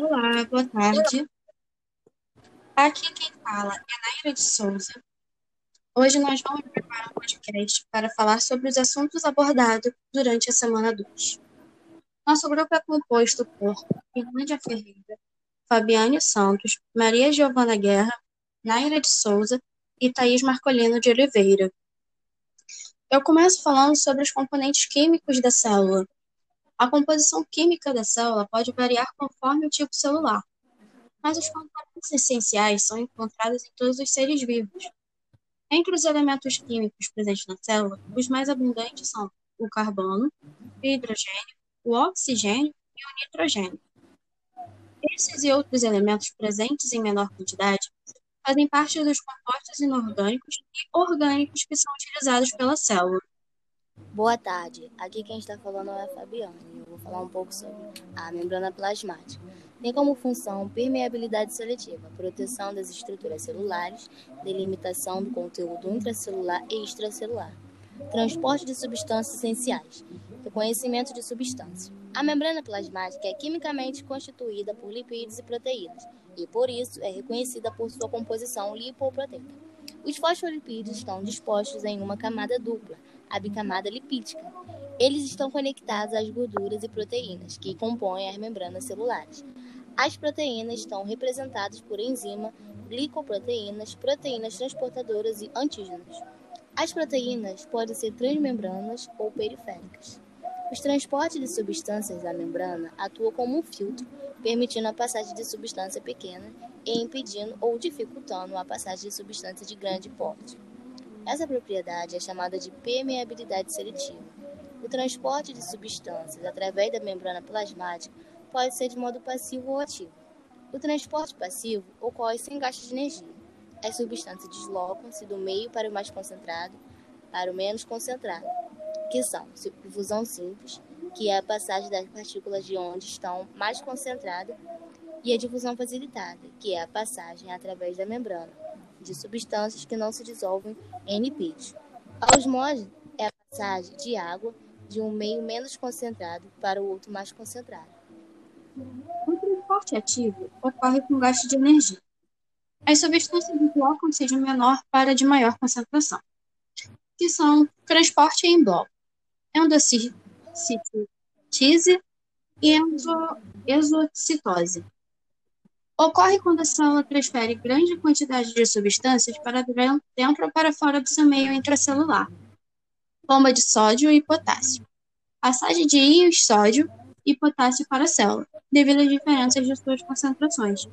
Olá, boa tarde. Aqui quem fala é Naira de Souza. Hoje nós vamos preparar um podcast para falar sobre os assuntos abordados durante a Semana 2. Nosso grupo é composto por Fernândia Ferreira, Fabiane Santos, Maria Giovana Guerra, Naira de Souza e Thaís Marcolino de Oliveira. Eu começo falando sobre os componentes químicos da célula. A composição química da célula pode variar conforme o tipo celular, mas os componentes essenciais são encontrados em todos os seres vivos. Entre os elementos químicos presentes na célula, os mais abundantes são o carbono, o hidrogênio, o oxigênio e o nitrogênio. Esses e outros elementos presentes em menor quantidade fazem parte dos compostos inorgânicos e orgânicos que são utilizados pela célula. Boa tarde, aqui quem está falando é a Fabiana e eu vou falar um pouco sobre a membrana plasmática. Tem como função permeabilidade seletiva, proteção das estruturas celulares, delimitação do conteúdo intracelular e extracelular, transporte de substâncias essenciais, reconhecimento de substâncias. A membrana plasmática é quimicamente constituída por lipídios e proteínas e, por isso, é reconhecida por sua composição lipoproteica. Os fosfolipídios estão dispostos em uma camada dupla, a bicamada lipídica. Eles estão conectados às gorduras e proteínas que compõem as membranas celulares. As proteínas estão representadas por enzima, glicoproteínas, proteínas transportadoras e antígenos. As proteínas podem ser transmembranas ou periféricas. Os transportes de substâncias da membrana atuam como um filtro, permitindo a passagem de substância pequena e impedindo ou dificultando a passagem de substância de grande porte. Essa propriedade é chamada de permeabilidade seletiva. O transporte de substâncias através da membrana plasmática pode ser de modo passivo ou ativo. O transporte passivo ocorre sem gasto de energia. As substâncias deslocam-se do meio para o mais concentrado para o menos concentrado, que são difusão simples, que é a passagem das partículas de onde estão mais concentradas, e a difusão facilitada, que é a passagem através da membrana de substâncias que não se dissolvem em lipídios. A osmose é a passagem de água de um meio menos concentrado para o outro mais concentrado. O transporte ativo ocorre com gasto de energia. As substâncias deslocam-se de menor para de maior concentração, que são transporte em bloco, endocitose e exocitose. Ocorre quando a célula transfere grande quantidade de substâncias para dentro ou para fora do seu meio intracelular. Bomba de sódio e potássio. Passagem de íons sódio e potássio para a célula, devido às diferenças de suas concentrações.